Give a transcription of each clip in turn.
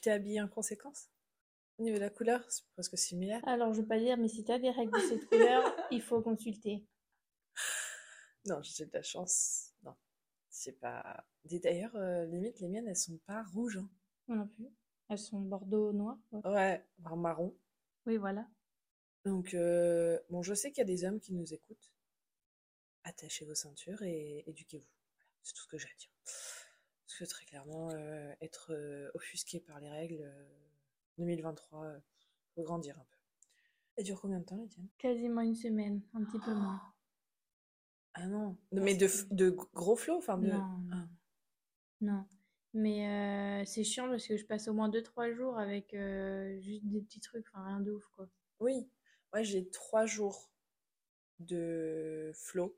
tu t'es habillée en conséquence Au niveau de la couleur, c'est presque similaire. Alors, je veux pas dire, mais si tu as des règles de cette couleur, il faut consulter. Non, j'ai de la chance. Non, c'est pas. D'ailleurs, euh, limite, les miennes, elles sont pas rouges. hein. Moi non plus. Elles sont bordeaux noir. Ouais, marron. Oui, voilà. Donc, euh, bon, je sais qu'il y a des hommes qui nous écoutent. Attachez vos ceintures et éduquez-vous. Voilà, c'est tout ce que j'ai à dire. Que très clairement, euh, être euh, offusqué par les règles, euh, 2023, euh, faut grandir un peu. Elle dure combien de temps, la tienne Quasiment une semaine, un petit peu moins. Ah non, mais de, gros flots, enfin de... Non, Ah. non. Non. Mais euh, c'est chiant parce que je passe au moins 2-3 jours avec euh, juste des petits trucs, enfin rien de ouf quoi. Oui, moi j'ai trois jours de flow.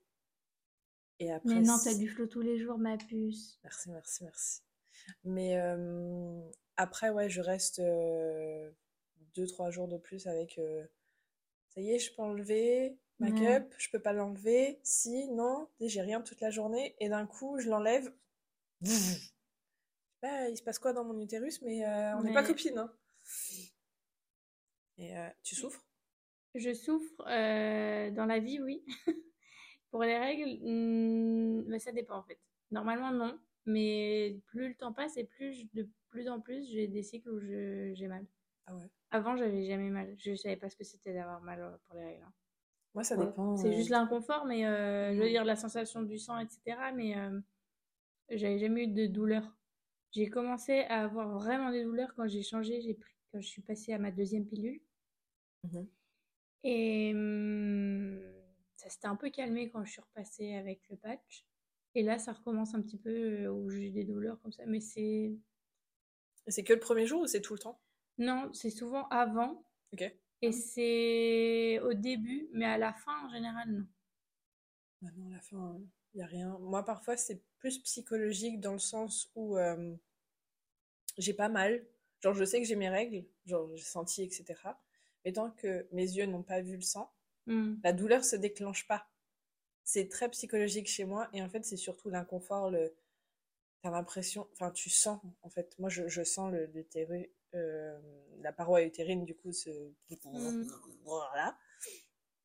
Et après, Mais non, t'as du flot tous les jours, ma puce. Merci, merci, merci. Mais euh, après, ouais, je reste euh, deux, trois jours de plus avec. euh, ça y est, je peux enlever ma Ouais. cup, je peux pas l'enlever. Si, non, j'ai rien toute la journée. Et d'un coup, je l'enlève. Pas, il se passe quoi dans mon utérus, mais euh, on n'est pas copines. hein. Et tu souffres? Je souffre dans la vie, oui. Pour les règles, hmm, bah, ça dépend en fait. Normalement, non. Mais plus le temps passe et plus je- de plus en plus j'ai des cycles où je- j'ai mal. Ah ouais. Avant, j'avais jamais mal. Je savais pas ce que c'était d'avoir mal euh, pour les règles. hein. Moi, ça Ouais. dépend. C'est euh, juste l'inconfort, mais euh, je veux Mm. dire la sensation du sang, etc. Mais euh, j'avais jamais eu de douleur. J'ai commencé à avoir vraiment des douleurs quand j'ai changé, j'ai pris, quand je suis passée à ma deuxième pilule. mhm. Et hum, ça s'était un peu calmé quand je suis repassée avec le patch. Et là, ça recommence un petit peu euh, où j'ai des douleurs comme ça. Mais c'est. C'est que le premier jour ou c'est tout le temps? Non, c'est souvent avant. Ok. Et c'est au début, mais à la fin, en général, non. Bah non, à la fin, il n'y a rien. Moi, parfois, c'est plus psychologique dans le sens où euh, j'ai pas mal. Genre, je sais que j'ai mes règles, genre, j'ai senti, etc. Mais tant que mes yeux n'ont pas vu le sang, Hmm. la douleur se déclenche pas. C'est très psychologique chez moi. Et en fait, c'est surtout l'inconfort, le... T'as l'impression, enfin, tu sens, en fait. Moi, je, je sens le, l'utéru- euh, la paroi utérine, du coup, se. Mm. Voilà.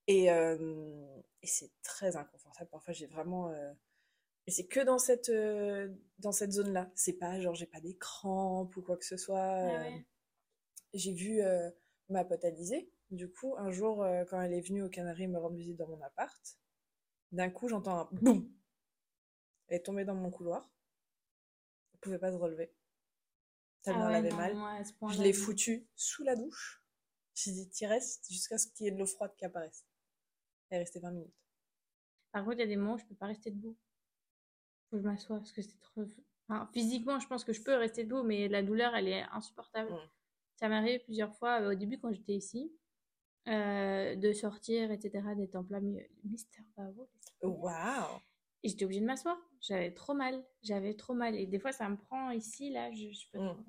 Et, euh, et c'est très inconfortable. Parfois, j'ai vraiment. euh, Mais c'est que dans cette, euh, dans cette zone-là. C'est pas genre, j'ai pas des crampes ou quoi que ce soit. Ah ouais. J'ai vu ma pote Alizée, du coup, un jour, euh, quand elle est venue aux Canaries me rendre visite dans mon appart, d'un coup, j'entends un boum. Elle est tombée dans mon couloir. Elle pouvait pas se relever. Tellement Ah elle ouais, avait non, mal. moi, à ce Je l'ai foutue sous la douche. J'ai dit, t'y restes jusqu'à ce qu'il y ait de l'eau froide qui apparaisse. Elle est restée 20 minutes. Par contre, il y a des moments où je peux pas rester debout. Faut que je m'assoie parce que c'est trop. Enfin, physiquement, je pense que je peux rester debout, mais la douleur, elle est insupportable. Ça m'est arrivé plusieurs fois euh, au début quand j'étais ici, euh, de sortir, etc., d'être en plein milieu. Mister Bravo. Waouh! Et j'étais obligée de m'asseoir. J'avais trop mal. J'avais trop mal. Et des fois, ça me prend ici, là. Je, je, peux Mm. trop-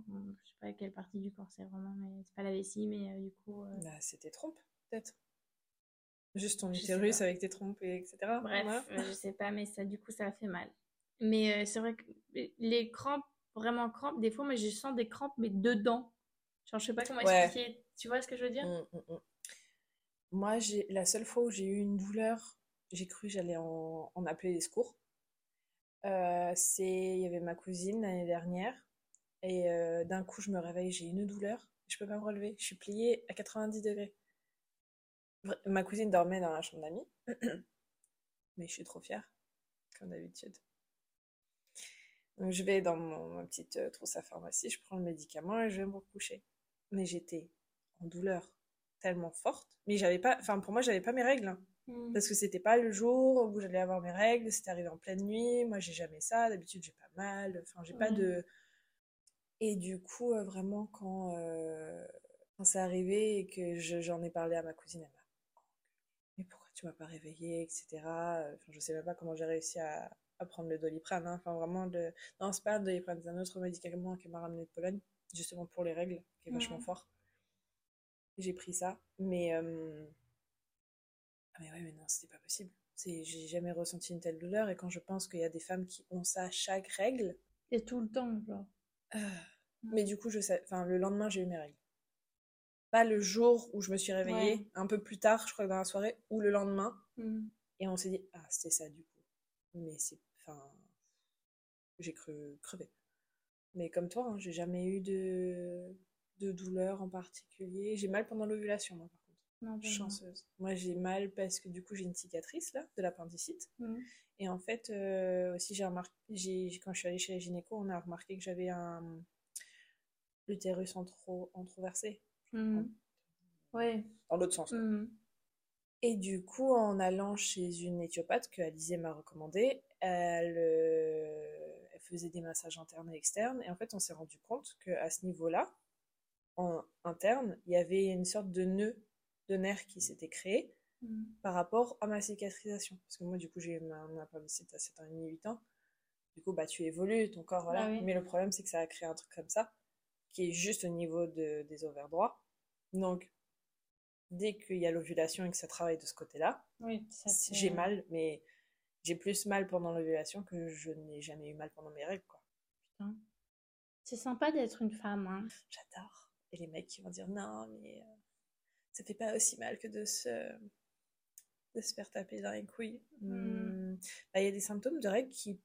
je sais pas quelle partie du corps c'est vraiment, mais c'est pas la vessie, mais euh, du coup. euh, Bah, c'est tes trompes, peut-être. Juste ton utérus avec tes trompes, et etc. Bref, Voilà. euh, je sais pas, mais ça, du coup, ça a fait mal. Mais euh, c'est vrai que les crampes, vraiment crampes, des fois, moi, je sens des crampes, mais dedans. Genre, je sais pas comment Ouais. expliquer. Tu vois ce que je veux dire? Mm, mm, mm. Moi, la seule fois où j'ai eu une douleur, j'ai cru j'allais en, appeler les secours. Euh, c'est, il y avait ma cousine l'année dernière, et euh, d'un coup, je me réveille, j'ai une douleur, je peux pas me relever, je suis pliée à 90 degrés. Ma cousine dormait dans la chambre d'amis, mais je suis trop fière, comme d'habitude. Donc, je vais dans mon, ma petite euh, trousse à pharmacie, je prends le médicament et je vais me recoucher. Mais j'étais en douleur tellement forte, mais j'avais pas, enfin pour moi j'avais pas mes règles, hein. Mm. parce que c'était pas le jour où j'allais avoir mes règles, c'était arrivé en pleine nuit, moi j'ai jamais ça, d'habitude j'ai pas mal, enfin j'ai pas Ouais. de... Et du coup, euh, vraiment quand, euh, quand c'est arrivé et que je- j'en ai parlé à ma cousine, elle m'a mais pourquoi tu m'as pas réveillée, etc. Enfin, je sais même pas comment j'ai réussi à, à prendre le doliprane, hein. Enfin vraiment, le... non c'est pas le doliprane, c'est un autre médicament qui m'a ramené de Pologne, justement pour les règles, qui est vachement Mhm. fort. J'ai pris ça, mais... euh, ah mais ouais, mais non, c'était pas possible. J'ai jamais ressenti une telle douleur et quand je pense qu'il y a des femmes qui ont ça à chaque règle, Et tout le temps, genre. euh, Mais du coup, je sais, enfin, le lendemain, j'ai eu mes règles. Pas le jour où je me suis réveillée, Ouais. un peu plus tard, je crois, dans la soirée, ou le lendemain. Mm. Et on s'est dit, ah, c'était ça du coup. Mais c'est. Enfin. J'ai cru crever. Mais comme toi, hein, j'ai jamais eu de, de douleur en particulier. J'ai mal pendant l'ovulation, moi, par contre. Non, pas moi. Chanceuse. Moi, j'ai mal parce que du coup, j'ai une cicatrice, là, de l'appendicite. Mm. Et en fait, euh, aussi, j'ai remarqué, j'ai, quand je suis allée chez les gynéco, on a remarqué que j'avais un l'utérus entro, entroversé, Mm. Ouais. dans l'autre sens. Mm. Et du coup, en allant chez une éthiopathe que Alizée m'a recommandée, elle, euh, elle faisait des massages internes et externes. Et en fait, on s'est rendu compte qu'à ce niveau-là, en interne, il y avait une sorte de nœud de nerf qui s'était créé Mm. par rapport à ma cicatrisation. Parce que moi, du coup, j'ai ma- appendicite à 7 ans et demi, 8 ans. Du coup, bah, tu évolues, ton corps, voilà. Ah oui. Mais le problème, c'est que ça a créé un truc comme ça, qui est juste au niveau de, des ovaires droits. Donc, dès qu'il y a l'ovulation et que ça travaille de ce côté-là, Oui, j'ai mal, mais j'ai plus mal pendant l'ovulation que je n'ai jamais eu mal pendant mes règles, quoi. Putain. C'est sympa d'être une femme, hein. J'adore. Et les mecs qui vont dire non, mais euh, ça fait pas aussi mal que de se, de se faire taper dans les couilles. Mm. Hmm. Bah, Il y a des symptômes de règles qui.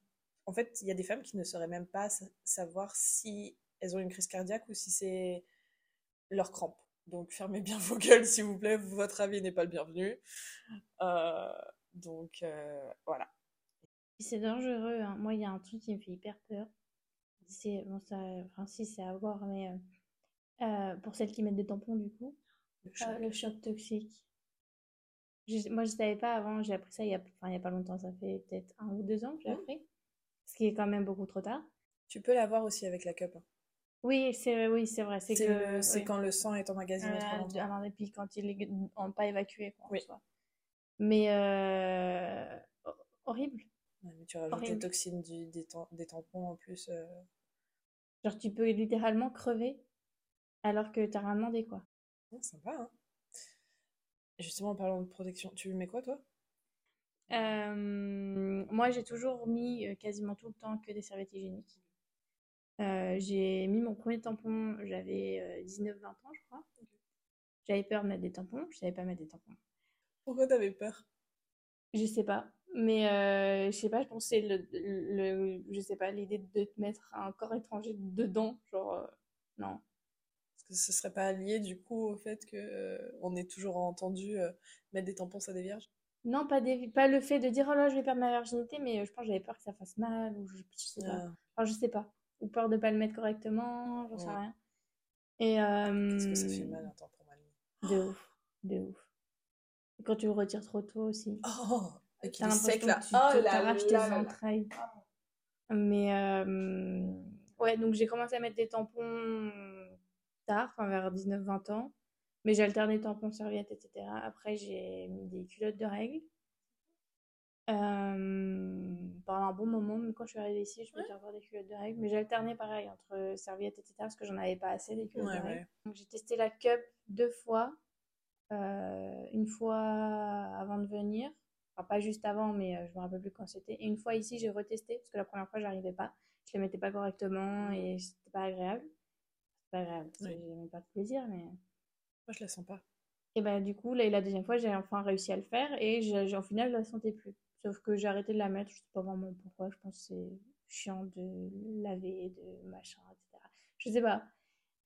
En fait, il y a des femmes qui ne sauraient même pas sa- savoir si elles ont une crise cardiaque ou si c'est leur crampe. Donc fermez bien vos gueules, s'il vous plaît. Votre avis n'est pas le bienvenu. Euh, donc euh, voilà. C'est dangereux, hein. Moi, il y a un truc qui me fait hyper peur. C'est, bon, ça, enfin, si, c'est à voir, mais euh, euh, pour celles qui mettent des tampons, du coup, Le euh, choc. le choc toxique. Je- moi, je savais pas avant, j'ai appris ça il y a, enfin, il y a pas longtemps, ça fait peut-être un ou deux ans que j'ai Mhm. appris. Ce qui est quand même beaucoup trop tard. Tu peux l'avoir aussi avec la cup. hein. Oui, c'est oui, c'est vrai. C'est C'est que, le- c'est oui. quand le sang est emmagasiné trop Euh, longtemps. et puis quand il est en pas évacué, quoi, Oui. Mais euh, ho- horrible. Ouais, mais tu rajoutes les Horrible. toxines du- des, tam- des tampons en plus. euh, Genre, tu peux littéralement crever alors que t'as rien demandé, quoi. sympa, hein. Justement, en parlant de protection, tu mets quoi, toi? Euh, moi, j'ai toujours mis euh, quasiment tout le temps que des serviettes hygiéniques. Euh, j'ai mis mon premier tampon, j'avais euh, 19-20 ans, je crois. J'avais peur de mettre des tampons, je savais pas mettre des tampons. Pourquoi t'avais peur? Je sais pas, mais euh, je sais pas, je pensais le, le, je sais pas, l'idée de te mettre un corps étranger dedans, genre, euh, non. Que ce serait pas lié, du coup, au fait que euh, on ait toujours entendu euh, mettre des tampons à des vierges? Non, pas, des, pas le fait de dire, oh là, je vais perdre ma virginité, mais euh, je pense que j'avais peur que ça fasse mal, ou je, je sais pas. Ah, Enfin, je sais pas. Ou peur de pas le mettre correctement, j'en sais Ouais. rien. Et Qu'est-ce que ça fait euh, mal un tampon mal de ouf, de ouf. Et quand tu le retires trop tôt aussi. Oh Et qu'il est sec, là que tu Oh là tes entrailles. Mais ouais, donc j'ai commencé à mettre des tampons tard, enfin vers 19-20 ans. Mais j'ai alterné tampons, serviettes, etc. Après, j'ai mis des culottes de règles. Euh, pendant un bon moment, même quand je suis arrivée ici, je mettais encore des culottes de règles. Mais j'ai alterné pareil entre serviettes, etc. Parce que j'en avais pas assez des culottes Ouais, de règles. ouais. Donc j'ai testé la cup deux fois. Euh, une fois avant de venir. Enfin, pas juste avant, mais euh, je me rappelle plus quand c'était. Et une fois ici, j'ai retesté parce que la première fois, j'arrivais pas. Je les mettais pas correctement et c'était pas agréable. Pas agréable, c'est- Oui. j'ai même pas de plaisir, mais. Moi, je la sens pas. Et bah, du coup, là, la deuxième fois, j'ai enfin réussi à le faire et j'ai, au final, je la sentais plus. Sauf que j'ai arrêté de la mettre, je sais pas vraiment pourquoi. Je pense que c'est chiant de laver, de machin, etc. Je sais pas.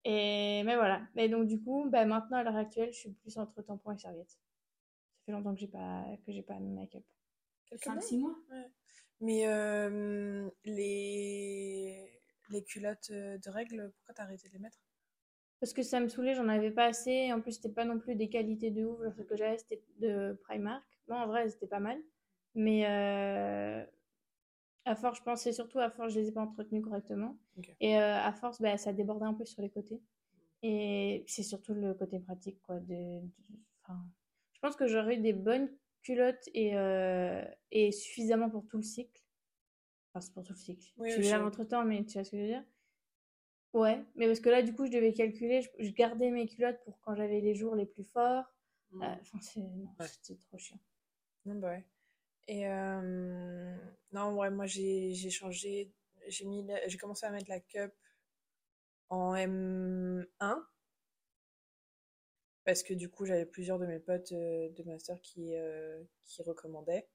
Et mais voilà. Et donc, du coup, bah, maintenant, à l'heure actuelle, je suis plus entre tampons et serviettes. Ça fait longtemps que j'ai pas, que j'ai pas mis ma cup. Quelques 5-6 mois Ouais. Mais euh, les... les culottes euh, de règles, pourquoi t'as arrêté de les mettre? Parce que ça me saoulait, j'en avais pas assez. Et en plus, c'était pas non plus des qualités de ouf. Genre, ce que j'avais, c'était de Primark. Bon, en vrai, c'était pas mal. Mais euh, à force, je pensais surtout à force, je les ai pas entretenues correctement. Et euh, à force, bah, ça débordait un peu sur les côtés. Et c'est surtout le côté pratique, quoi. De, je pense que j'aurais eu des bonnes culottes et, euh, et suffisamment pour tout le cycle. Enfin, c'est pour tout le cycle. Oui, je je- entre temps, mais tu vois ce que je veux dire? Ouais, mais parce que là, du coup, je devais calculer, je, je gardais mes culottes pour quand j'avais les jours les plus forts. Euh, Enfin, c'est non, Ouais. c'était trop chiant. Non, bah ouais. Et euh, non, ouais, moi j'ai j'ai changé, j'ai mis, la- j'ai commencé à mettre la cup en M1 parce que du coup j'avais plusieurs de mes potes euh, de master qui, euh, qui recommandaient.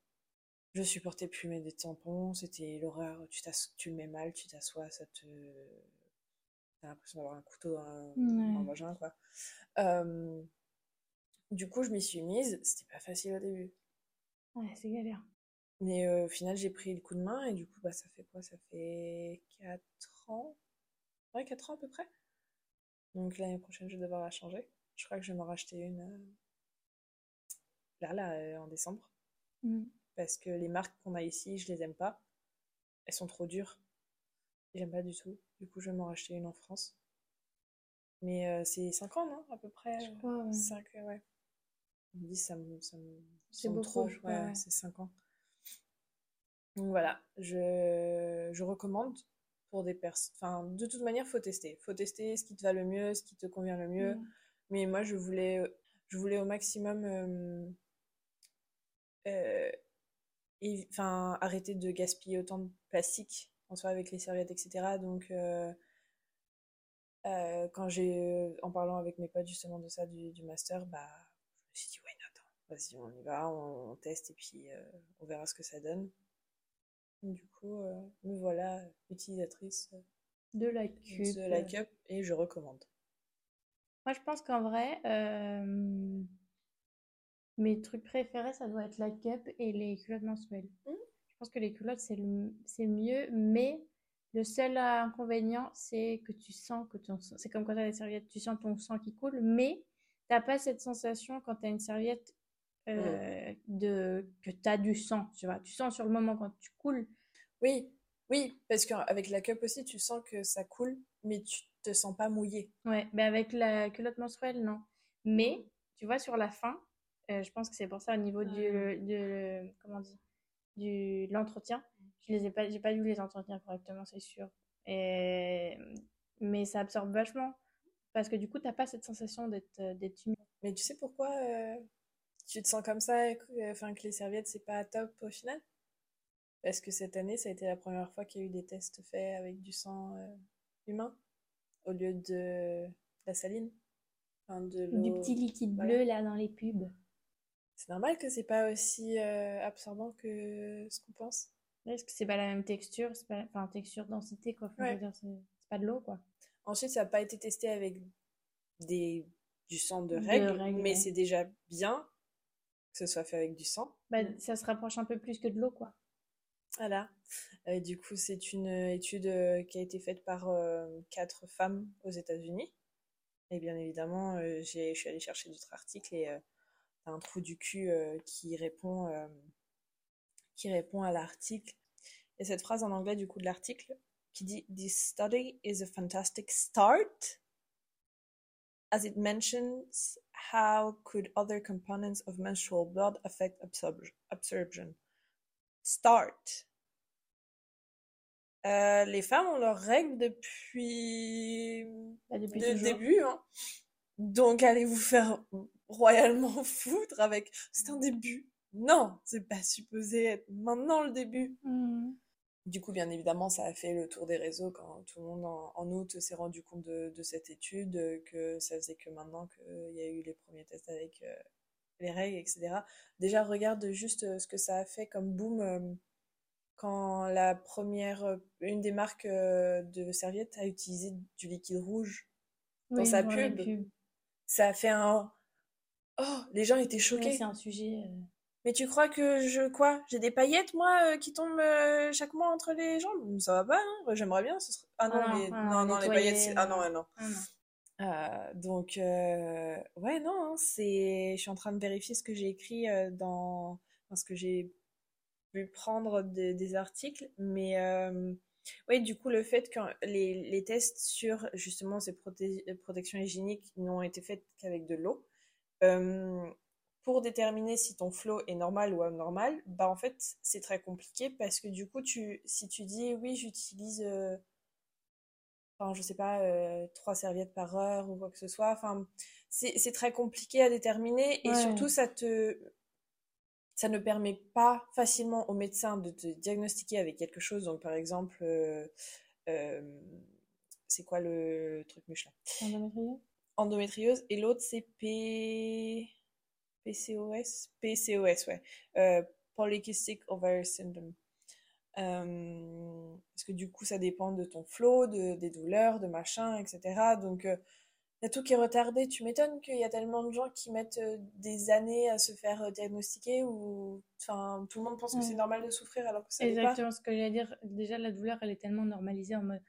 Je supportais plus mettre des tampons, c'était l'horreur, tu, tu le mets mal, tu t'assois, ça te... T'as l'impression d'avoir un couteau dans, le vagin, quoi. Euh, du coup, je m'y suis mise, c'était pas facile au début. Ouais, c'est galère. Mais au final, j'ai pris le coup de main et du coup, bah, ça fait quoi? Ça fait 4 ans Ouais, 4 ans à peu près. Donc l'année prochaine, je vais devoir la changer. Je crois que je vais m'en racheter une euh, là, là, euh, en décembre. Mm. Parce que les marques qu'on a ici, je les aime pas. Elles sont trop dures. J'aime pas du tout. Du coup, je vais m'en racheter une en France. Mais euh, c'est 5 ans, non À peu près Je crois, ouais. 5, ouais. On me dit, ça me, ça C'est beaucoup, trop. Ouais, c'est 5 ans. Donc voilà, je, je recommande pour des personnes. Enfin, de toute manière, faut tester. Faut tester ce qui te va le mieux, ce qui te convient le mieux. Mm. Mais moi, je voulais, je voulais au maximum euh, euh, enfin, arrêter de gaspiller autant de plastique, en soit avec les serviettes, etc. Donc, euh, quand j'ai, en parlant avec mes potes justement de ça, du, du master, bah, je me suis dit, ouais, attends, vas-y, on y va, on, teste et puis on verra ce que ça donne. Du coup, me voilà utilisatrice de la cup. De la cup et je recommande. Moi, je pense qu'en vrai, euh, mes trucs préférés, ça doit être la cup et les culottes menstruelles. Mmh. Je pense que les culottes, c'est le, c'est mieux, mais le seul inconvénient, c'est que tu sens que ton c'est comme quand tu as des serviettes, tu sens ton sang qui coule, mais t'as pas cette sensation quand tu as une serviette euh, mmh. de que tu as du sang, tu vois. Tu sens sur le moment quand tu coules. Oui, oui, parce qu'avec la cup aussi, tu sens que ça coule, mais tu te sens pas mouillé. Ouais, mais avec la culotte menstruelle, non. Mais, tu vois, sur la fin, je pense que c'est pour ça au niveau du, de, comment dit, du l'entretien, je les ai pas, j'ai pas dû les entretenir correctement, c'est sûr. Et, mais ça absorbe vachement parce que du coup, t'as pas cette sensation d'être, euh, d'être humide. Mais tu sais pourquoi euh, tu te sens comme ça, enfin que les serviettes c'est pas top au final? Parce que cette année, ça a été la première fois qu'il y a eu des tests faits avec du sang humain au lieu de la saline. de du petit liquide bleu là dans les pubs. C'est normal que c'est pas aussi euh, absorbant que ce qu'on pense. Est-ce que c'est pas la même texture, c'est pas enfin texture densité quoi. c'est pas de l'eau quoi. Ensuite, ça n'a pas été testé avec des du sang de règles, mais c'est déjà bien que ce soit fait avec du sang. Bah, ça se rapproche un peu plus que de l'eau quoi. Voilà. Euh, du coup, c'est une étude euh, qui a été faite par euh, quatre femmes aux États-Unis. Et bien évidemment, je suis allée chercher d'autres articles et un trou du cul qui répond qui répond à l'article. Et cette phrase en anglais du coup de l'article qui dit This study is a fantastic start as it mentions how could other components of menstrual blood affect absorption. Start. Euh, les femmes ont leurs règles depuis, bah, depuis le début. Hein. Donc allez vous faire royalement foutre avec c'est un début. Non, c'est pas supposé être maintenant le début. Mmh. Du coup, bien évidemment, ça a fait le tour des réseaux quand tout le monde en, août s'est rendu compte de, cette étude, que ça faisait que maintenant qu'il y a eu les premiers tests avec euh, les règles, etc. Déjà, regarde juste euh, ce que ça a fait comme boom quand la première, euh, une des marques euh, de serviettes a utilisé du liquide rouge dans sa pub, ça a fait un oh les gens étaient choqués. c'est un sujet. Euh. Mais tu crois que je quoi J'ai des paillettes moi qui tombent chaque mois entre les jambes? Ça va pas hein J'aimerais bien. Ce Ah non, ah mais... Ah non, non, les paillettes. Ah non, non. Ah non. donc ouais non, hein, c'est. Je suis en train de vérifier ce que j'ai écrit dans, dans ce que j'ai prendre des articles, mais euh, oui, du coup, le fait que les, les tests sur justement ces protections hygiéniques n'ont été faits qu'avec de l'eau, euh, pour déterminer si ton flow est normal ou abnormal, bah en fait, c'est très compliqué parce que du coup, tu, si tu dis oui, j'utilise, euh, enfin, je sais pas, trois serviettes par heure ou quoi que ce soit, enfin, c'est très compliqué à déterminer et surtout, ça te ça ne permet pas facilement au médecin de te diagnostiquer avec quelque chose. Donc, par exemple, euh, euh, c'est quoi le truc muche là Endométriose. Et l'autre, c'est P... PCOS PCOS, ouais. Euh, Polycystic Ovary Syndrome. Euh, parce que du coup, ça dépend de ton flot, de, des douleurs, de machin, etc. Donc, euh, il y a tout qui est retardé. Tu m'étonnes qu'il y a tellement de gens qui mettent euh, des années à se faire diagnostiquer ou enfin tout le monde pense que c'est normal de souffrir alors que ça n'est pas. Exactement ce que j'allais dire. Déjà, la douleur, elle est tellement normalisée en mode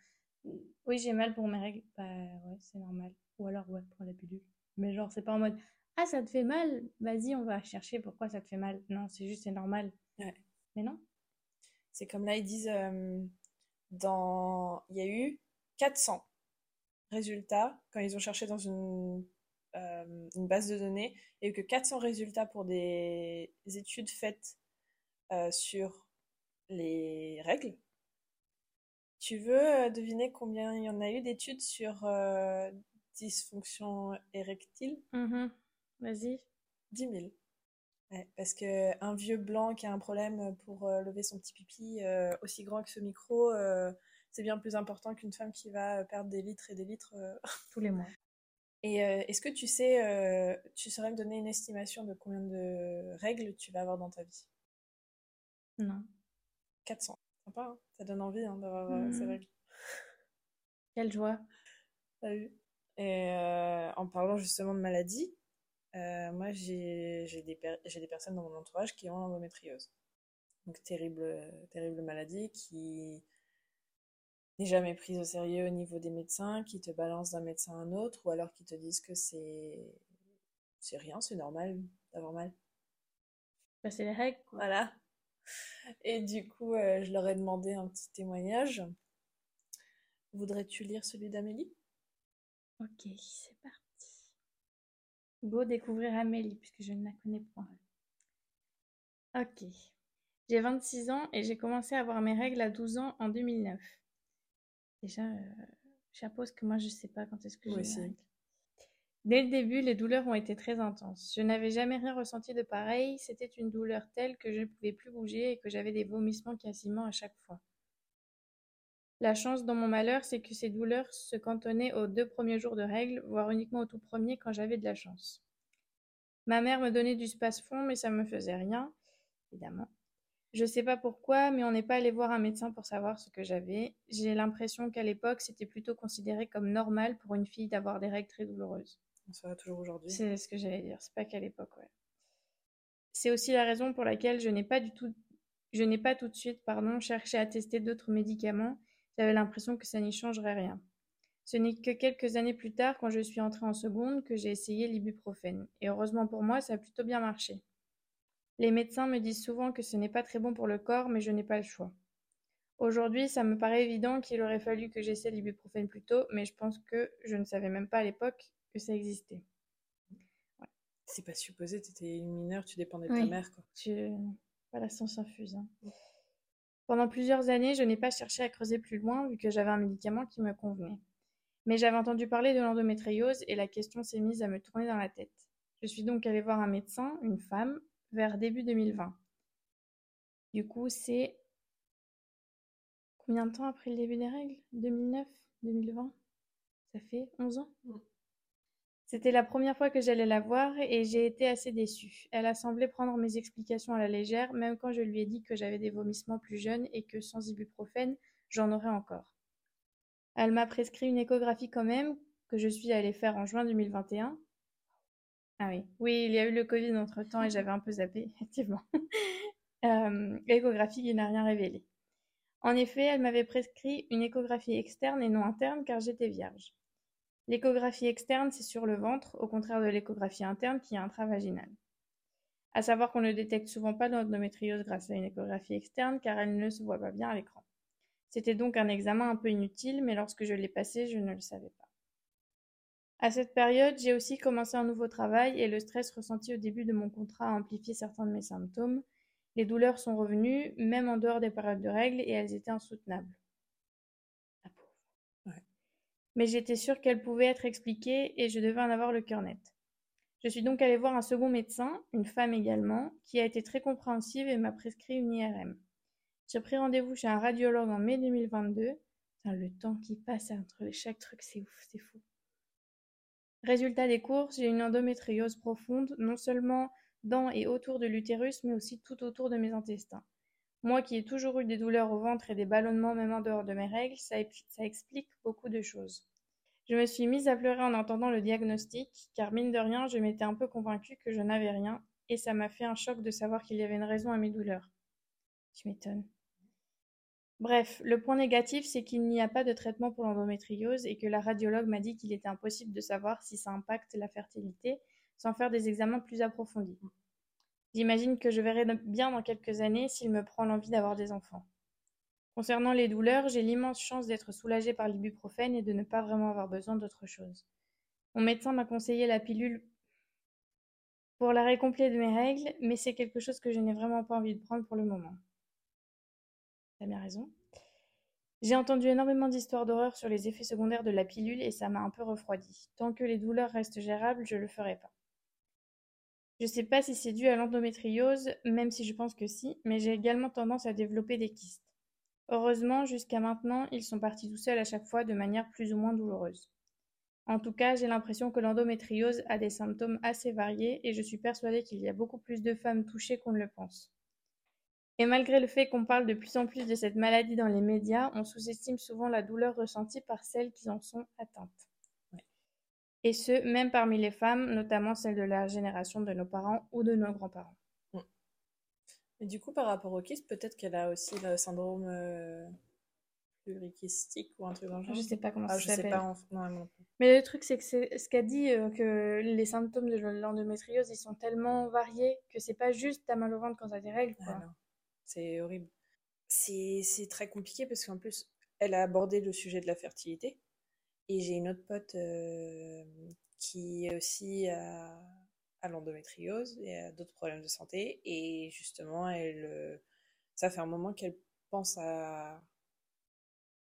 oui, j'ai mal pour mes règles. Bah ouais, c'est normal. Ou alors, ouais, pour la pilule. Mais genre, c'est pas en mode ah, ça te fait mal, vas-y, on va chercher pourquoi ça te fait mal. Non, c'est juste, c'est normal. Ouais. Mais non. C'est comme là, ils disent, euh, dans... il y a eu 400 résultats quand ils ont cherché dans une, euh, une base de données. Il n'y a eu que 400 résultats pour des études faites euh, sur les règles. Tu veux deviner combien il y en a eu d'études sur dysfonction érectile? Mhm. Vas-y. 10 000. Ouais, parce que un vieux blanc qui a un problème pour euh, lever son petit pipi euh, aussi grand que ce micro, euh, c'est bien plus important qu'une femme qui va perdre des litres et des litres euh. Tous les mois. Et est-ce que tu sais, tu saurais me donner une estimation de combien de règles tu vas avoir dans ta vie? Non. 400. Sympa, hein ça donne envie hein, d'avoir ces Mhm. règles. Quelle joie. Et euh, en parlant justement de maladie, euh, moi j'ai des, per- j'ai des personnes dans mon entourage qui ont l'endométriose. Donc terrible, terrible maladie qui n'est jamais prise au sérieux au niveau des médecins, qui te balance d'un médecin à un autre, ou alors qui te disent que c'est c'est rien, c'est normal d'avoir mal. Bah, c'est les règles, quoi. Voilà. Et du coup, euh, je leur ai demandé un petit témoignage. Voudrais-tu lire celui d'Amélie? Ok, c'est parti. Beau découvrir Amélie, puisque je ne la connais pas. Ok. J'ai 26 ans et j'ai commencé à avoir mes règles à 12 ans en 2009. Déjà, euh, chapeau, que moi, je sais pas quand est-ce que j'ai mes règles. Dès le début, les douleurs ont été très intenses. Je n'avais jamais rien ressenti de pareil. C'était une douleur telle que je ne pouvais plus bouger et que j'avais des vomissements quasiment à chaque fois. La chance dans mon malheur, c'est que ces douleurs se cantonnaient aux deux premiers jours de règles, voire uniquement au tout premier quand j'avais de la chance. Ma mère me donnait du space-fond, mais ça me faisait rien, évidemment. Je sais pas pourquoi, mais on n'est pas allé voir un médecin pour savoir ce que j'avais. J'ai l'impression qu'à l'époque, c'était plutôt considéré comme normal pour une fille d'avoir des règles très douloureuses. On sera toujours aujourd'hui. C'est ce que j'allais dire, c'est pas qu'à l'époque, ouais. C'est aussi la raison pour laquelle je n'ai pas du tout, je n'ai pas tout de suite, pardon, cherché à tester d'autres médicaments. J'avais l'impression que ça n'y changerait rien. Ce n'est que quelques années plus tard, quand je suis entrée en seconde, que j'ai essayé l'ibuprofène. Et heureusement pour moi, ça a plutôt bien marché. Les médecins me disent souvent que ce n'est pas très bon pour le corps, mais je n'ai pas le choix. Aujourd'hui, ça me paraît évident qu'il aurait fallu que j'essaie l'ibuprofène plus tôt, mais je pense que je ne savais même pas à l'époque que ça existait. C'est pas supposé, t'étais une mineure, tu dépendais de ta mère, quoi. Tu... Pas la science infuse. hein. Pendant plusieurs années, je n'ai pas cherché à creuser plus loin vu que j'avais un médicament qui me convenait. Mais j'avais entendu parler de l'endométriose et la question s'est mise à me tourner dans la tête. Je suis donc allée voir un médecin, une femme, vers début 2020. Du coup, c'est combien de temps après le début des règles? 2009 2020 Ça fait 11 ans? C'était la première fois que j'allais la voir et j'ai été assez déçue. Elle a semblé prendre mes explications à la légère, même quand je lui ai dit que j'avais des vomissements plus jeunes et que sans ibuprofène, j'en aurais encore. Elle m'a prescrit une échographie quand même, que je suis allée faire en juin 2021. Ah oui, oui, il y a eu le Covid entre-temps et j'avais un peu zappé, effectivement. Euh, échographie qui n'a rien révélé. En effet, elle m'avait prescrit une échographie externe et non interne car j'étais vierge. L'échographie externe, c'est sur le ventre, au contraire de l'échographie interne qui est intravaginale. À savoir qu'on ne détecte souvent pas l'endométriose grâce à une échographie externe car elle ne se voit pas bien à l'écran. C'était donc un examen un peu inutile, mais lorsque je l'ai passé, je ne le savais pas. À cette période, j'ai aussi commencé un nouveau travail et le stress ressenti au début de mon contrat a amplifié certains de mes symptômes. Les douleurs sont revenues, même en dehors des périodes de règles, et elles étaient insoutenables. Mais j'étais sûre qu'elles pouvaient être expliquées et je devais en avoir le cœur net. Je suis donc allée voir un second médecin, une femme également, qui a été très compréhensive et m'a prescrit une IRM. J'ai pris rendez-vous chez un radiologue en mai 2022. le temps qui passe entre chaque truc, c'est ouf, c'est fou. Résultat des courses, j'ai une endométriose profonde, non seulement dans et autour de l'utérus, mais aussi tout autour de mes intestins. Moi qui ai toujours eu des douleurs au ventre et des ballonnements même en dehors de mes règles, ça, explique beaucoup de choses. Je me suis mise à pleurer en entendant le diagnostic, car mine de rien, je m'étais un peu convaincue que je n'avais rien, et ça m'a fait un choc de savoir qu'il y avait une raison à mes douleurs. Tu m'étonnes. Bref, le point négatif, c'est qu'il n'y a pas de traitement pour l'endométriose et que la radiologue m'a dit qu'il était impossible de savoir si ça impacte la fertilité sans faire des examens plus approfondis. J'imagine que je verrai bien dans quelques années s'il me prend l'envie d'avoir des enfants. Concernant les douleurs, j'ai l'immense chance d'être soulagée par l'ibuprofène et de ne pas vraiment avoir besoin d'autre chose. Mon médecin m'a conseillé la pilule pour l'arrêt complet de mes règles, mais c'est quelque chose que je n'ai vraiment pas envie de prendre pour le moment. T'as bien raison. J'ai entendu énormément d'histoires d'horreur sur les effets secondaires de la pilule et ça m'a un peu refroidi. Tant que les douleurs restent gérables, je le ferai pas. Je sais pas si c'est dû à l'endométriose, même si je pense que si, mais j'ai également tendance à développer des kystes. Heureusement, jusqu'à maintenant, ils sont partis tout seuls à chaque fois de manière plus ou moins douloureuse. En tout cas, j'ai l'impression que l'endométriose a des symptômes assez variés et je suis persuadée qu'il y a beaucoup plus de femmes touchées qu'on ne le pense. Et malgré le fait qu'on parle de plus en plus de cette maladie dans les médias, on sous-estime souvent la douleur ressentie par celles qui en sont atteintes. Et ce, même parmi les femmes, notamment celles de la génération de nos parents ou de nos grands-parents. Mm. Et du coup, par rapport au kyste, peut-être qu'elle a aussi le syndrome euh, plurikystique ou un truc dans le genre. Je sais pas comment ah, ça s'appelle. Non, Mais le truc, c'est que c'est ce qu'a dit euh, que les symptômes de l'endométriose, ils sont tellement variés que c'est pas juste t'as mal au ventre quand t'as des règles. Ah c'est horrible. C'est très compliqué parce qu'en plus, elle a abordé le sujet de la fertilité. Et j'ai une autre pote euh, qui aussi à, l'endométriose et d'autres problèmes de santé. Et justement, elle, euh, ça fait un moment qu'elle pense à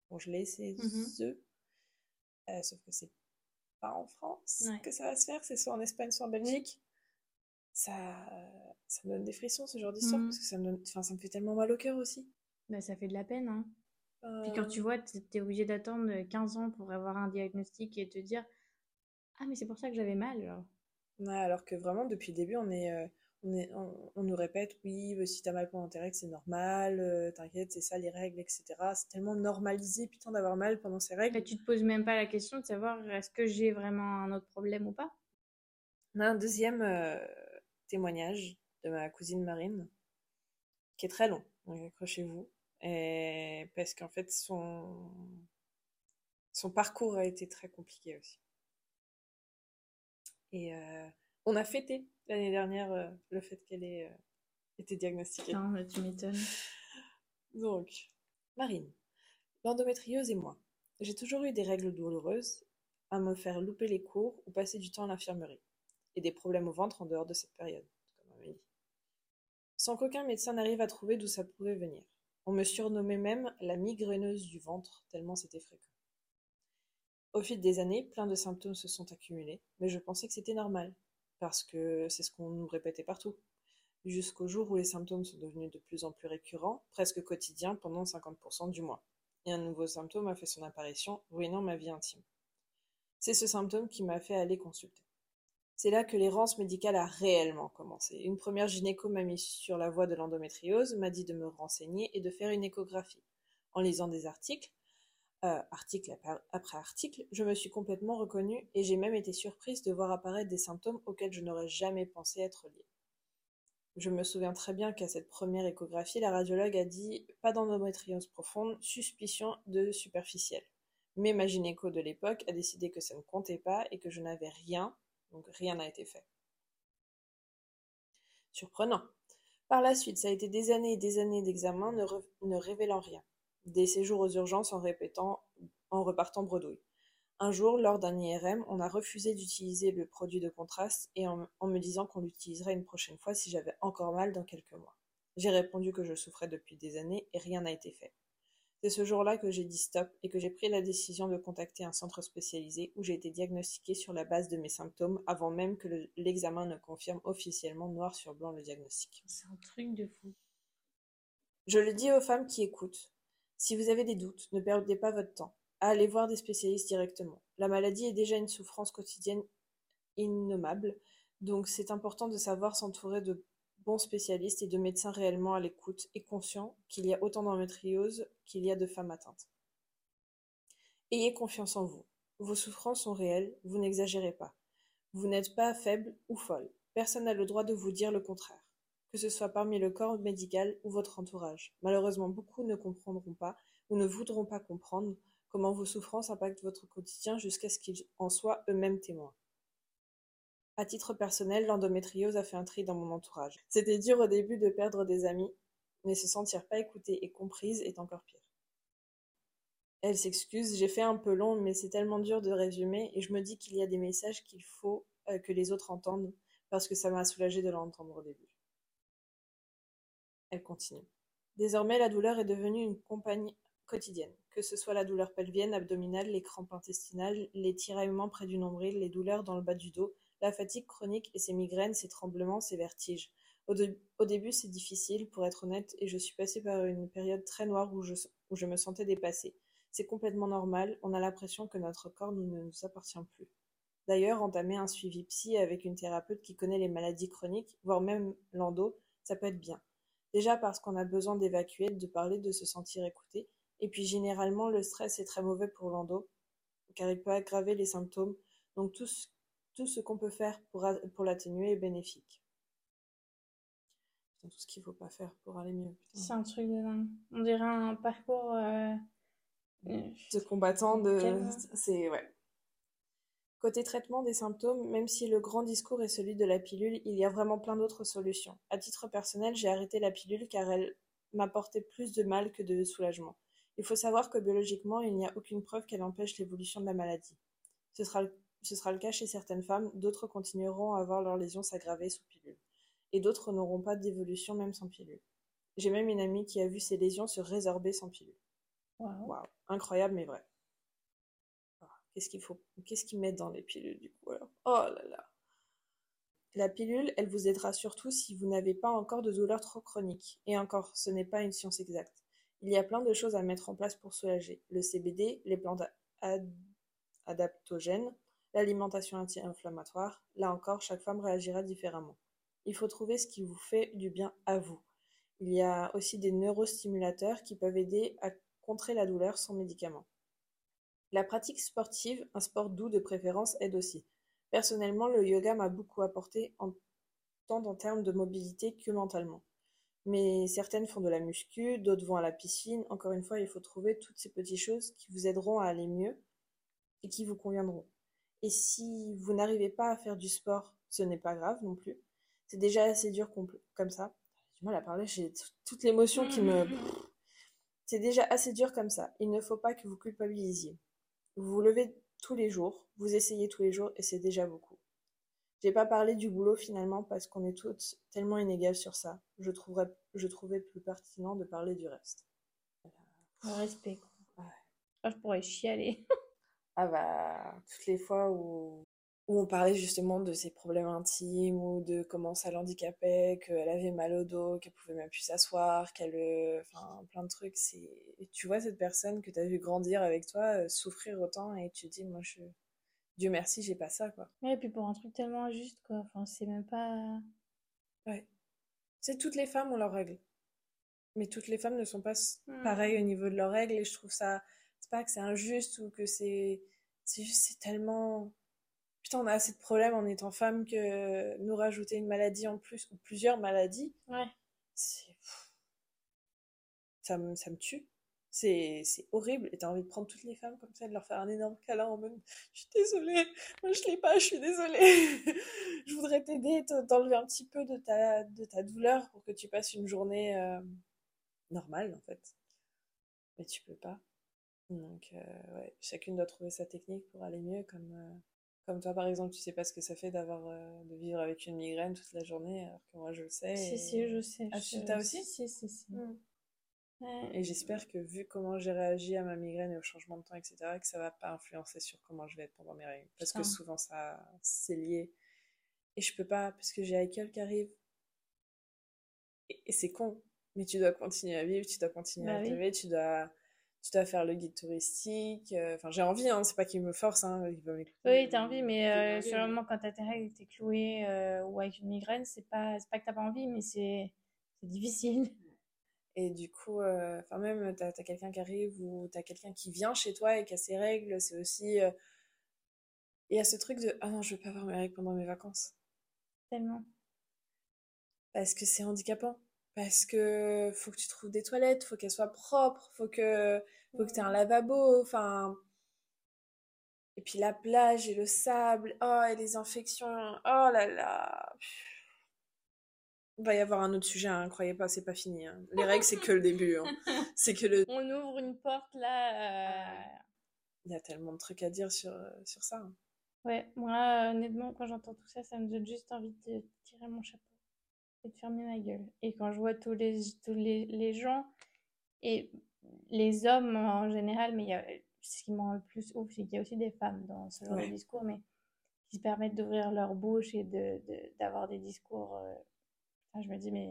congeler ses mmh œufs. Euh, sauf que c'est pas en France que ça va se faire, c'est soit en Espagne, soit en Belgique. Ça, ça me donne des frissons ce genre d'histoire mmh. parce que ça me, donne, ça me fait tellement mal au cœur aussi. Bah, ça fait de la peine. Hein. Puis quand tu vois, tu es obligé d'attendre 15 ans pour avoir un diagnostic et te dire Ah, mais c'est pour ça que j'avais mal. Alors. Ouais, alors que vraiment, depuis le début, on, est, euh, on, est, on, nous répète Oui, si t'as mal pendant tes règles, c'est normal, euh, t'inquiète, c'est ça les règles, etc. C'est tellement normalisé, putain, d'avoir mal pendant ces règles. Et tu te poses même pas la question de savoir est-ce que j'ai vraiment un autre problème ou pas On a un deuxième euh, témoignage de ma cousine Marine qui est très long, donc accrochez-vous. Et parce qu'en fait, son, son parcours a été très compliqué aussi. Et euh, on a fêté l'année dernière euh, le fait qu'elle ait euh, été diagnostiquée. Non, mais tu m'étonnes. Donc, Marine, l'endométriose et moi. J'ai toujours eu des règles douloureuses, à me faire louper les cours ou passer du temps à l'infirmerie, et des problèmes au ventre en dehors de cette période, comme Sans qu'aucun médecin n'arrive à trouver d'où ça pouvait venir. On me surnommait même la migraineuse du ventre, tellement c'était fréquent. Au fil des années, plein de symptômes se sont accumulés, mais je pensais que c'était normal, parce que c'est ce qu'on nous répétait partout. Jusqu'au jour où les symptômes sont devenus de plus en plus récurrents, presque quotidiens pendant 50% du mois. Et un nouveau symptôme a fait son apparition, ruinant ma vie intime. C'est ce symptôme qui m'a fait aller consulter. C'est là que l'errance médicale a réellement commencé. Une première gynéco m'a mis sur la voie de l'endométriose, m'a dit de me renseigner et de faire une échographie. En lisant des articles, euh, article après article, je me suis complètement reconnue et j'ai même été surprise de voir apparaître des symptômes auxquels je n'aurais jamais pensé être liés. Je me souviens très bien qu'à cette première échographie, la radiologue a dit pas d'endométriose profonde, suspicion de superficielle. Mais ma gynéco de l'époque a décidé que ça ne comptait pas et que je n'avais rien, donc rien n'a été fait. Surprenant. Par la suite, ça a été des années et des années d'examen ne, révélant rien. Des séjours aux urgences en repartant bredouille. Un jour, lors d'un IRM, on a refusé d'utiliser le produit de contraste et en me disant qu'on l'utiliserait une prochaine fois si j'avais encore mal dans quelques mois. J'ai répondu que je souffrais depuis des années et rien n'a été fait. C'est ce jour-là que j'ai dit stop et que j'ai pris la décision de contacter un centre spécialisé où j'ai été diagnostiquée sur la base de mes symptômes avant même que l'examen ne confirme officiellement noir sur blanc le diagnostic. C'est un truc de fou. Je le dis aux femmes qui écoutent. Si vous avez des doutes, ne perdez pas votre temps. Allez voir des spécialistes directement. La maladie est déjà une souffrance quotidienne innommable, donc c'est important de savoir s'entourer de bons spécialistes et de médecins réellement à l'écoute et conscients qu'il y a autant d'endométriose qu'il y a de femmes atteintes. Ayez confiance en vous. Vos souffrances sont réelles, vous n'exagérez pas. Vous n'êtes pas faible ou folle. Personne n'a le droit de vous dire le contraire, que ce soit parmi le corps médical ou votre entourage. Malheureusement, beaucoup ne comprendront pas ou ne voudront pas comprendre comment vos souffrances impactent votre quotidien jusqu'à ce qu'ils en soient eux-mêmes témoins. À titre personnel, l'endométriose a fait un tri dans mon entourage. C'était dur au début de perdre des amis, mais se sentir pas écoutée et comprise est encore pire. Elle s'excuse, j'ai fait un peu long, mais c'est tellement dur de résumer, et je me dis qu'il y a des messages qu'il faut euh, que les autres entendent, parce que ça m'a soulagé de l'entendre au début. Elle continue. Désormais, la douleur est devenue une compagne quotidienne, que ce soit la douleur pelvienne, abdominale, les crampes intestinales, les tiraillements près du nombril, les douleurs dans le bas du dos, la fatigue chronique et ses migraines, ses tremblements, ses vertiges. Au, début, c'est difficile, pour être honnête, et je suis passée par une période très noire où je, me sentais dépassée. C'est complètement normal, on a l'impression que notre corps ne nous appartient plus. D'ailleurs, entamer un suivi psy avec une thérapeute qui connaît les maladies chroniques, voire même l'endo, ça peut être bien. Déjà parce qu'on a besoin d'évacuer, de parler, de se sentir écouté. Et puis généralement, le stress est très mauvais pour l'endo, car il peut aggraver les symptômes. Donc tout ce tout ce qu'on peut faire pour, pour l'atténuer est bénéfique. tout ce qu'il ne faut pas faire pour aller mieux. C'est un truc de dingue. On dirait un parcours euh, de combattant. De... C'est ouais. Côté traitement des symptômes, même si le grand discours est celui de la pilule, il y a vraiment plein d'autres solutions. À titre personnel, j'ai arrêté la pilule car elle m'apportait plus de mal que de soulagement. Il faut savoir que biologiquement, il n'y a aucune preuve qu'elle empêche l'évolution de la maladie. Ce sera le ce sera le cas chez certaines femmes, d'autres continueront à voir leurs lésions s'aggraver sous pilule. Et d'autres n'auront pas d'évolution même sans pilule. J'ai même une amie qui a vu ses lésions se résorber sans pilule. Waouh. Incroyable mais vrai. Ah, qu'est-ce qu'il faut Qu'est-ce qu'ils mettent dans les pilules du coup alors? Oh là là. La pilule, elle vous aidera surtout si vous n'avez pas encore de douleur trop chronique. Et encore, ce n'est pas une science exacte. Il y a plein de choses à mettre en place pour soulager. Le CBD, les plantes adaptogènes, L'alimentation anti-inflammatoire, là encore, chaque femme réagira différemment. Il faut trouver ce qui vous fait du bien à vous. Il y a aussi des neurostimulateurs qui peuvent aider à contrer la douleur sans médicaments. La pratique sportive, un sport doux de préférence, aide aussi. Personnellement, le yoga m'a beaucoup apporté tant en termes de mobilité que mentalement. Mais certaines font de la muscu, d'autres vont à la piscine. Encore une fois, il faut trouver toutes ces petites choses qui vous aideront à aller mieux et qui vous conviendront. Et si vous n'arrivez pas à faire du sport, ce n'est pas grave non plus. C'est déjà assez dur comme ça. J'ai mal à parler, j'ai toute l'émotion qui me... C'est déjà assez dur comme ça. Il ne faut pas que vous culpabilisiez. Vous vous levez tous les jours, vous essayez tous les jours et c'est déjà beaucoup. J'ai pas parlé du boulot finalement parce qu'on est toutes tellement inégales sur ça. Je, trouverais, je trouvais plus pertinent de parler du reste. Le respect. Quoi. Ah, je pourrais chialer. Ah bah, toutes les fois où, où on parlait justement de ses problèmes intimes ou de comment ça l'handicapait, qu'elle avait mal au dos, qu'elle pouvait même plus s'asseoir, qu'elle... Euh, enfin, plein de trucs. C'est... tu vois cette personne que tu as vu grandir avec toi, euh, souffrir autant et tu te dis, moi, je... Dieu merci, j'ai pas ça, quoi. Ouais, et puis pour un truc tellement injuste, quoi. Enfin, c'est même pas... Ouais. C'est toutes les femmes ont leurs règles. Mais toutes les femmes ne sont pas mmh. pareilles au niveau de leurs règles et je trouve ça c'est pas que c'est injuste ou que c'est c'est juste c'est tellement putain on a assez de problèmes en étant femme que nous rajouter une maladie en plus ou plusieurs maladies. Ouais. C'est ça me ça me tue. C'est c'est horrible. Et t'as envie de prendre toutes les femmes comme ça de leur faire un énorme câlin en mode je suis désolée. Moi je l'ai pas je suis désolée. Je voudrais t'aider t'enlever un petit peu de ta de ta douleur pour que tu passes une journée euh, normale en fait. Mais tu peux pas donc, euh, ouais, chacune doit trouver sa technique pour aller mieux. Comme, euh, comme toi, par exemple, tu sais pas ce que ça fait d'avoir euh, de vivre avec une migraine toute la journée, alors que moi, je le sais. Si, si, je sais. Ah, tu t'as aussi Si, si, si. Mmh. Et j'espère que, vu comment j'ai réagi à ma migraine et au changement de temps, etc., que ça va pas influencer sur comment je vais être pendant mes règles. Parce que souvent, ça, c'est lié. Et je peux pas, parce que j'ai Michael qui arrive. Et, c'est con. Mais tu dois continuer à vivre, tu dois continuer bah à te lever, tu dois tu dois faire le guide touristique. euh, Enfin, j'ai envie, hein, c'est pas qu'ils me forcent, hein, ils veulent m'écouter. Oui, t'as envie, mais euh, sur le moment, quand t'as tes règles, t'es cloué euh, ou avec une migraine, c'est pas, pas que t'as pas envie, mais c'est difficile. Et du coup, euh, enfin même, t'as as, quelqu'un qui arrive ou t'as quelqu'un qui vient chez toi et qui a ses règles, c'est aussi... euh, Il y a ce truc de « Ah non, je veux pas avoir mes règles pendant mes vacances. Tellement. » Parce que c'est handicapant. Parce que faut que tu trouves des toilettes, faut qu'elles soient propres, faut que, faut que t'aies un lavabo, enfin... Et puis la plage et le sable, oh, et les infections, oh là là. Il va y avoir un autre sujet, hein, croyez pas, c'est pas fini. hein. Les règles, c'est que le début. hein. C'est que le... On ouvre une porte là. euh, Il y a tellement de trucs à dire sur, sur ça. Ouais, moi, honnêtement, quand j'entends tout ça, ça me donne juste envie de tirer mon chapeau et de fermer ma gueule. Et quand je vois tous les, tous les, les gens et les hommes en général, mais il y a, ce qui me rend le plus ouf, c'est qu'il y a aussi des femmes dans ce genre Ouais. de discours, mais qui se permettent d'ouvrir leur bouche et de, de- d'avoir des discours. euh, enfin, je me dis, mais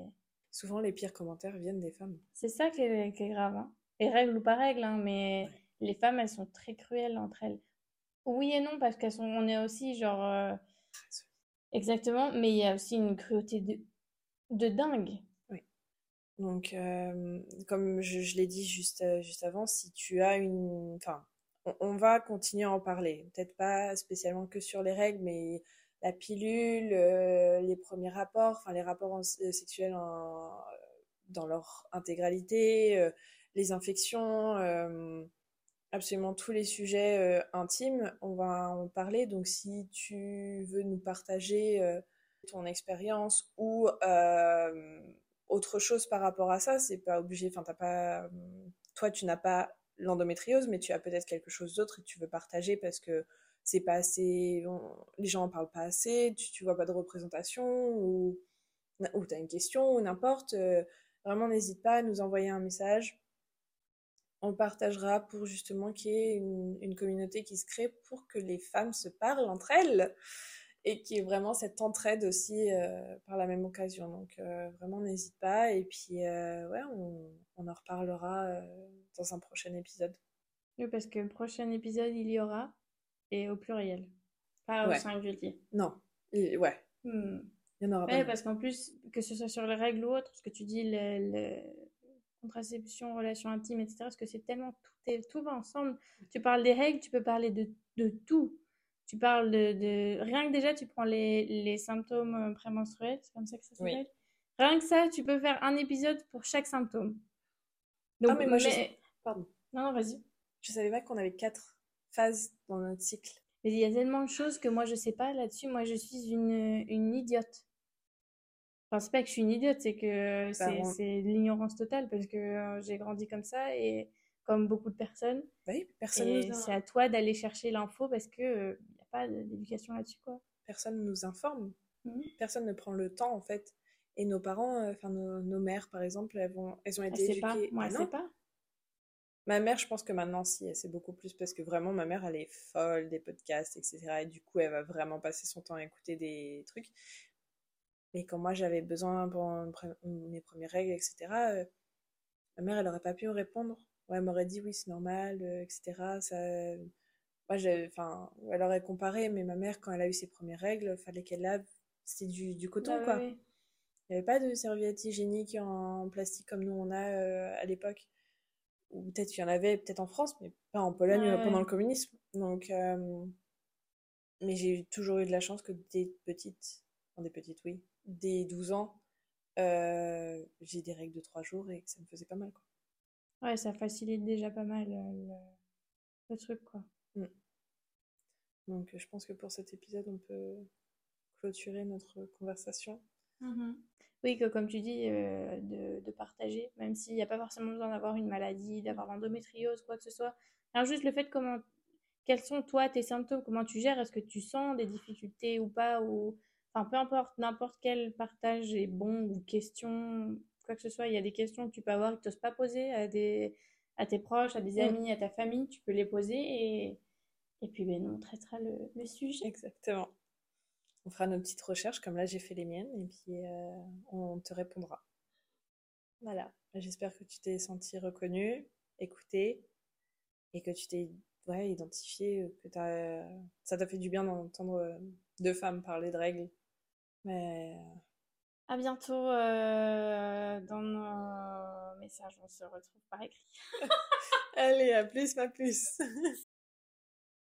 Souvent, les pires commentaires viennent des femmes. c'est ça qui est, qui est grave. Hein. Et règle ou pas règle, hein, mais Ouais. les femmes, elles sont très cruelles entre elles. Oui et non, parce qu'elles sont, on est aussi genre. euh, Exactement, mais il y a aussi une cruauté de, de dingue. Donc, euh, comme je, l'ai dit juste, euh, juste avant, si tu as une... Enfin, on, va continuer à en parler. Peut-être pas spécialement que sur les règles, mais la pilule, euh, les premiers rapports, enfin les rapports sexuels dans leur intégralité, les infections, absolument tous les sujets intimes, on va en parler. Donc, si tu veux nous partager ton expérience ou euh, autre chose par rapport à ça, c'est pas obligé. Enfin, t'as pas, toi, tu n'as pas l'endométriose, mais tu as peut-être quelque chose d'autre et tu veux partager parce que c'est pas assez, les gens en parlent pas assez, tu, tu vois pas de représentation ou, ou t'as une question ou n'importe. euh, vraiment, n'hésite pas à nous envoyer un message. On partagera pour justement qu'il y ait une communauté qui se crée pour que les femmes se parlent entre elles et qu'il y ait vraiment cette entraide aussi euh, par la même occasion. Donc euh, vraiment, n'hésite pas. Et puis, euh, ouais, on, on en reparlera dans un prochain épisode. Oui, parce que prochain épisode, il y aura, et au pluriel, pas au Ouais. singulier. Non, et- ouais, Hmm. il y en aura Ouais, pas. parce qu'en plus, que ce soit sur les règles ou autre, ce que tu dis, le, le- contraception, relations intimes, etc., parce que c'est tellement tout, est, tout va ensemble. Tu parles des règles, tu peux parler de, de tout. Tu parles de, de- Rien que déjà, tu prends les, les symptômes euh, prémenstruels, c'est comme ça que ça Oui. s'appelle. Rien que ça, tu peux faire un épisode pour chaque symptôme. Donc, Ah, mais moi, je mais- Pardon. Non, non, vas-y. Je savais pas qu'on avait quatre phases dans notre cycle. Mais il y a tellement de choses que moi je sais pas là-dessus. Moi je suis une, une idiote. Enfin, c'est pas que je suis une idiote, c'est que c'est on- c'est de l'ignorance totale parce que euh, j'ai grandi comme ça et comme beaucoup de personnes. Bah oui, personne nous, c'est à toi d'aller chercher l'info parce que euh, pas d'éducation là-dessus quoi. personne nous informe. Mhm. Personne ne prend le temps, en fait. Et nos parents, euh, enfin nos, nos mères, par exemple, elles, vont, elles ont Elle été sait pas. éduquées. Moi Ah elle non. sait pas. Ma mère, je pense que maintenant, si, elle sait beaucoup plus parce que vraiment, ma mère, elle est folle des podcasts, etc. Et du coup, elle va vraiment passer son temps à écouter des trucs. Mais quand moi, j'avais besoin pour mes premières règles, etc., euh, ma mère, elle aurait pas pu me répondre. Ouais, elle m'aurait dit oui, c'est normal, euh, etc. Ça... Moi, enfin, elle aurait comparé, mais ma mère, quand elle a eu ses premières règles, fallait qu'elle lave, c'était du, du coton, Bah quoi. Il n'y avait pas de serviettes hygiéniques en plastique comme nous on a euh, à l'époque. Ou peut-être qu'il y en avait, peut-être en France, mais pas en Pologne euh, ouais. pendant le communisme. Donc, euh, mais j'ai toujours eu de la chance que dès petite, enfin des petites, oui, dès 12 ans, euh, j'ai des règles de 3 jours et que ça me faisait pas mal, quoi. Ouais, ça facilite déjà pas mal le, le truc quoi. Donc, euh, je pense que pour cet épisode, on peut clôturer notre conversation. Mhm. Oui, que comme tu dis, euh, de, de partager, même s'il n'y a pas forcément besoin d'avoir une maladie, d'avoir l'endométriose, quoi que ce soit. Alors juste le fait comment, quels sont toi tes symptômes, comment tu gères, est-ce que tu sens des difficultés ou pas, ou enfin peu importe, n'importe quel partage est bon ou question, quoi que ce soit, il y a des questions que tu peux avoir que tu n'oses pas poser à des à tes proches, à des Mm. amis, à ta famille, tu peux les poser et et puis ben on traitera le, le sujet. Exactement. On fera nos petites recherches, comme là j'ai fait les miennes, et puis euh, on te répondra. Voilà. J'espère que tu t'es senti reconnu, écouté, et que tu t'es ouais, identifié, que t'as, ça t'a fait du bien d'entendre deux femmes parler de règles. Mais à bientôt dans nos messages. On se retrouve par écrit. Allez, à plus, pas plus.